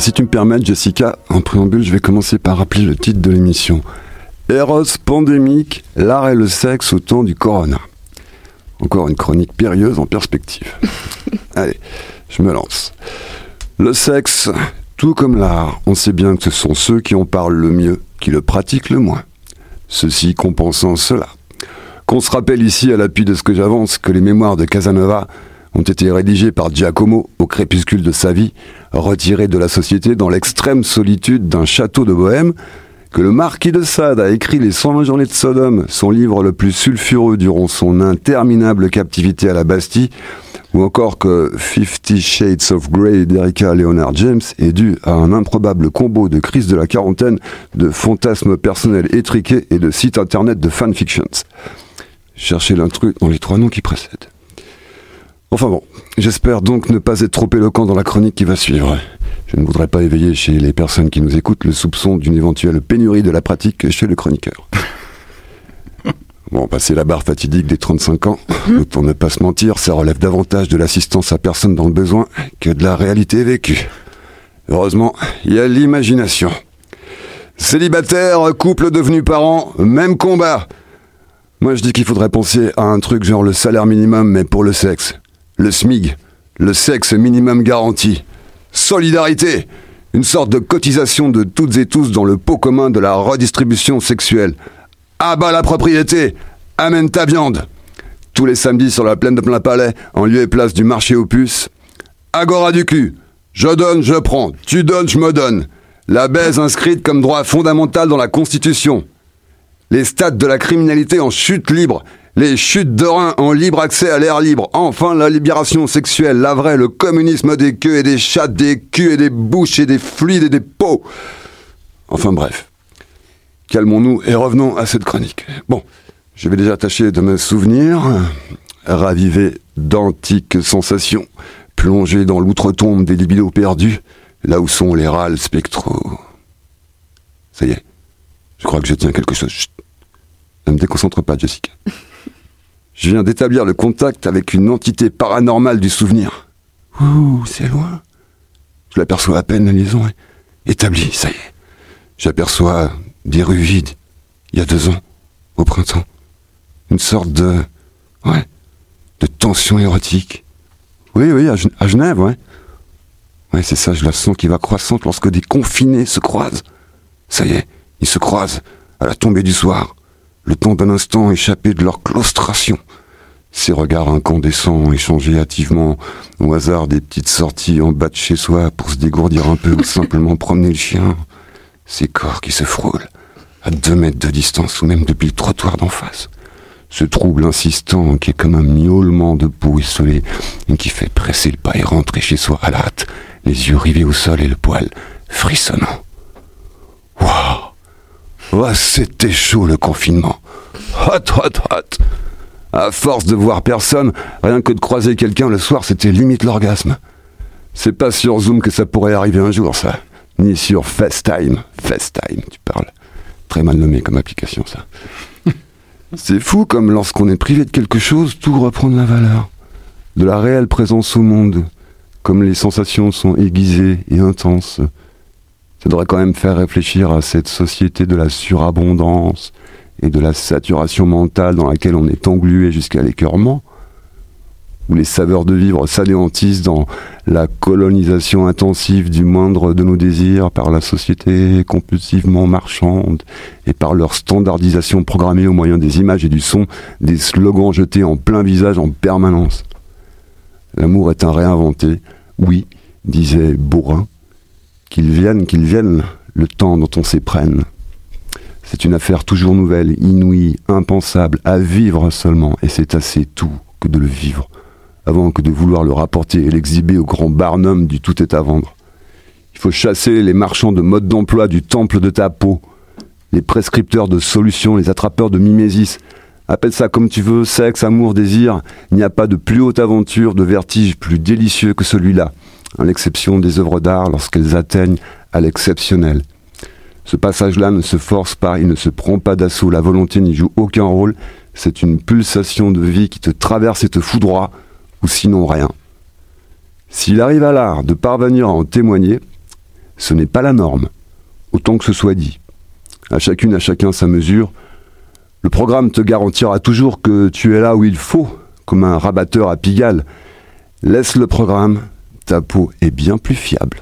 si tu me permets, Jessica, en préambule, je vais commencer par rappeler le titre de l'émission. Eros pandémique, l'art et le sexe au temps du corona. Encore une chronique périlleuse en perspective. Allez, je me lance. Le sexe, tout comme l'art, on sait bien que ce sont ceux qui en parlent le mieux, qui le pratiquent le moins. Ceci compensant cela. Qu'on se rappelle ici, à l'appui de ce que j'avance, que les mémoires de Casanova ont été rédigées par Giacomo au crépuscule de sa vie, retiré de la société dans l'extrême solitude d'un château de Bohême, que le marquis de Sade a écrit Les 120 journées de Sodome, son livre le plus sulfureux durant son interminable captivité à la Bastille, ou encore que Fifty Shades of Grey d'Erika Leonard James est dû à un improbable combo de crise de la quarantaine, de fantasmes personnels étriqués et de sites internet de fanfictions. Cherchez l'intrus dans les trois noms qui précèdent. Enfin bon, j'espère donc ne pas être trop éloquent dans la chronique qui va suivre. Je ne voudrais pas éveiller chez les personnes qui nous écoutent le soupçon d'une éventuelle pénurie de la pratique chez le chroniqueur. Bon, passer la barre fatidique des 35 ans, pour ne pas se mentir, ça relève davantage de l'assistance à personne dans le besoin que de la réalité vécue. Heureusement, il y a l'imagination. Célibataire, couple devenu parent, même combat. Moi je dis qu'il faudrait penser à un truc genre le salaire minimum mais pour le sexe. Le SMIG, le sexe minimum garanti. Solidarité, une sorte de cotisation de toutes et tous dans le pot commun de la redistribution sexuelle. Ah bah la propriété Amène ta viande Tous les samedis sur la plaine de plein palais, en lieu et place du marché aux puces. Agora du cul Je donne, je prends. Tu donnes, je me donne. La baise inscrite comme droit fondamental dans la Constitution. Les stades de la criminalité en chute libre. Les chutes de reins en libre accès à l'air libre. Enfin, la libération sexuelle, la vraie, le communisme des queues et des chattes, des culs et des bouches et des fluides et des peaux. Enfin bref. Calmons-nous et revenons à cette chronique. Bon, je vais déjà tâcher de me souvenir, raviver d'antiques sensations, plonger dans l'outre-tombe des libidos perdus, là où sont les râles spectraux. Ça y est, je crois que je tiens quelque chose. Chut. Ne me déconcentre pas, Jessica. Je viens d'établir le contact avec une entité paranormale du souvenir. Ouh, c'est loin. Je l'aperçois à peine, la liaison établie, ça y est. J'aperçois des rues vides, il y a deux ans, au printemps. Une sorte de. Ouais, de tension érotique. Oui, oui, à, à Genève, ouais. Ouais, c'est ça, je la sens qui va croissante lorsque des confinés se croisent. Ça y est, ils se croisent à la tombée du soir, le temps d'un instant échappé de leur claustration. Ces regards incandescents échangés hâtivement au hasard des petites sorties en bas de chez soi pour se dégourdir un peu ou simplement promener le chien. Ces corps qui se frôlent à deux mètres de distance ou même depuis le trottoir d'en face. Ce trouble insistant qui est comme un miaulement de peau esselée et qui fait presser le pas et rentrer chez soi à la hâte, les yeux rivés au sol et le poil frissonnant. Oh, c'était chaud le confinement. Hot, hot, hot. À force de voir personne, rien que de croiser quelqu'un le soir, c'était limite l'orgasme. C'est pas sur Zoom que ça pourrait arriver un jour, ça. Ni sur FaceTime. FaceTime, tu parles. Très mal nommé comme application, ça. C'est fou comme lorsqu'on est privé de quelque chose, tout reprend de la valeur. De la réelle présence au monde. Comme les sensations sont aiguisées et intenses. Ça devrait quand même faire réfléchir à cette société de la surabondance et de la saturation mentale dans laquelle on est englué jusqu'à l'écœurement, où les saveurs de vivre s'anéantissent dans la colonisation intensive du moindre de nos désirs par la société compulsivement marchande et par leur standardisation programmée au moyen des images et du son, des slogans jetés en plein visage en permanence. L'amour est un réinventé, oui, disait Bourrin, qu'il vienne, qu'il vienne, le temps dont on s'éprenne. C'est une affaire toujours nouvelle, inouïe, impensable, à vivre seulement, et c'est assez tout que de le vivre, avant que de vouloir le rapporter et l'exhiber au grand barnum du tout est à vendre. Il faut chasser les marchands de mode d'emploi du temple de ta peau, les prescripteurs de solutions, les attrapeurs de mimésis. Appelle ça comme tu veux, sexe, amour, désir. Il n'y a pas de plus haute aventure, de vertige plus délicieux que celui-là, à l'exception des œuvres d'art lorsqu'elles atteignent à l'exceptionnel. Ce passage-là ne se force pas, il ne se prend pas d'assaut, la volonté n'y joue aucun rôle, c'est une pulsation de vie qui te traverse et te foudroie, ou sinon rien. S'il arrive à l'art de parvenir à en témoigner, ce n'est pas la norme, autant que ce soit dit. À chacune, à chacun sa mesure. Le programme te garantira toujours que tu es là où il faut, comme un rabatteur à Pigalle. Laisse le programme, ta peau est bien plus fiable.